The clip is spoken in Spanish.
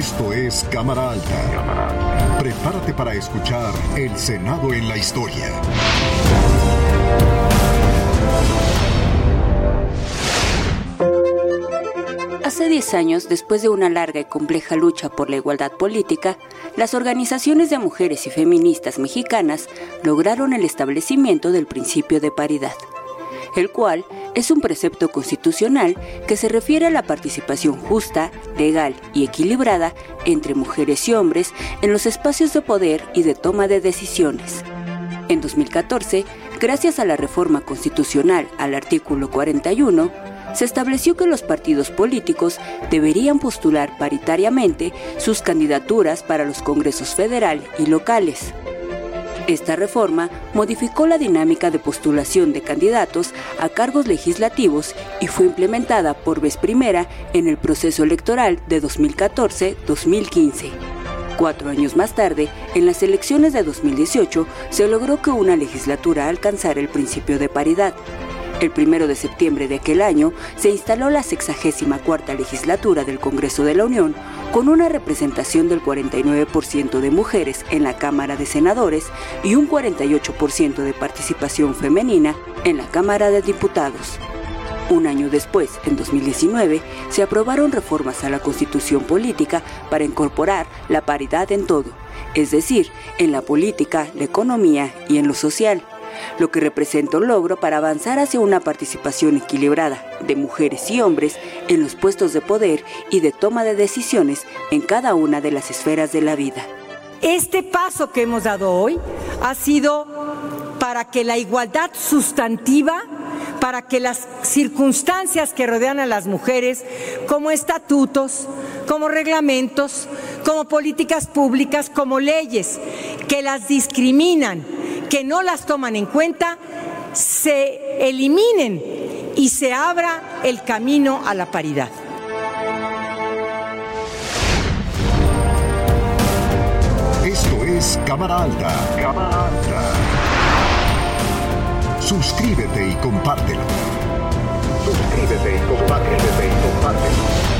Esto es Cámara Alta. Prepárate para escuchar El Senado en la Historia. Hace 10 años, después de una larga y compleja lucha por la igualdad política, las organizaciones de mujeres y feministas mexicanas lograron el establecimiento del principio de paridad, el cual es un precepto constitucional que se refiere a la participación justa, legal y equilibrada entre mujeres y hombres en los espacios de poder y de toma de decisiones. En 2014, gracias a la reforma constitucional al artículo 41, se estableció que los partidos políticos deberían postular paritariamente sus candidaturas para los congresos federal y locales. Esta reforma modificó la dinámica de postulación de candidatos a cargos legislativos y fue implementada por vez primera en el proceso electoral de 2014-2015. Cuatro años más tarde, en las elecciones de 2018, se logró que una legislatura alcanzara el principio de paridad. El primero de septiembre de aquel año se instaló la 64 legislatura del Congreso de la Unión con una representación del 49% de mujeres en la Cámara de Senadores y un 48% de participación femenina en la Cámara de Diputados. Un año después, en 2019, se aprobaron reformas a la Constitución Política para incorporar la paridad en todo, es decir, en la política, la economía y en lo social lo que representa un logro para avanzar hacia una participación equilibrada de mujeres y hombres en los puestos de poder y de toma de decisiones en cada una de las esferas de la vida. Este paso que hemos dado hoy ha sido para que la igualdad sustantiva para que las circunstancias que rodean a las mujeres, como estatutos, como reglamentos, como políticas públicas, como leyes que las discriminan, que no las toman en cuenta, se eliminen y se abra el camino a la paridad. Esto es Cámara Alta. Cámara Alta. Suscríbete y compártelo. Suscríbete y compártelo. y compártelo.